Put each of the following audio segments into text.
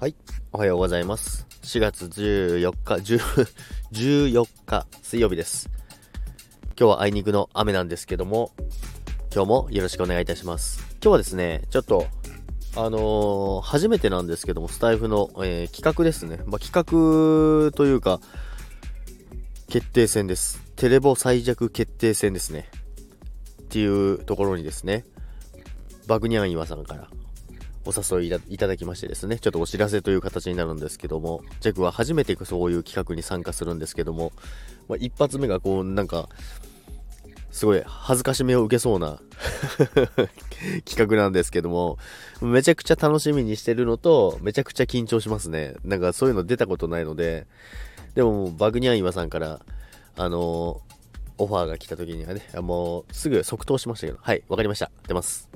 はい。おはようございます。4月14日、14 日水曜日です。今日はあいにくの雨なんですけども、今日もよろしくお願いいたします。今日はですね、ちょっと、あのー、初めてなんですけども、スタイフの、えー、企画ですね。まあ、企画というか、決定戦です。テレボ最弱決定戦ですね。っていうところにですね、バグニャン岩さんからお誘いいただきましてですね、ちょっとお知らせという形になるんですけども、ジェクは初めてそういう企画に参加するんですけども、まあ、一発目がこう、なんか、すごい恥ずかしめを受けそうな 企画なんですけども、めちゃくちゃ楽しみにしてるのと、めちゃくちゃ緊張しますね。なんかそういうの出たことないので、でもバグニャン岩さんから、あのー、オファーが来た時にはね、もうすぐ即答しましたけど、はい、わかりました。出ます。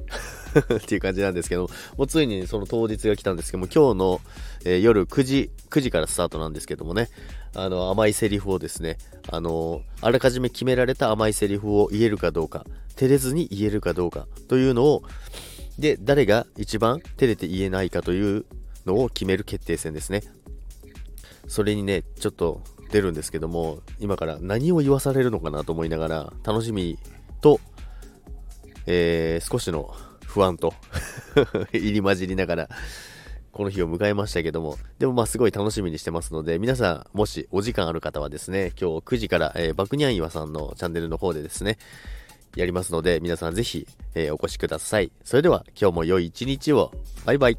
っていう感じなんですけども、うついにその当日が来たんですけども、今日の、えー、夜9時、9時からスタートなんですけどもね、あの、甘いセリフをですね、あの、あらかじめ決められた甘いセリフを言えるかどうか、照れずに言えるかどうかというのを、で、誰が一番照れて言えないかというのを決める決定戦ですね。それにね、ちょっと出るんですけども、今から何を言わされるのかなと思いながら、楽しみと、えー、少しの不安と 入り混じりながら、この日を迎えましたけども、でもまあすごい楽しみにしてますので、皆さん、もしお時間ある方はですね、今日9時から、えー、バクニャン岩さんのチャンネルの方でですね、やりますので、皆さんぜひ、えー、お越しください。それでは、今日も良い一日を。バイバイ。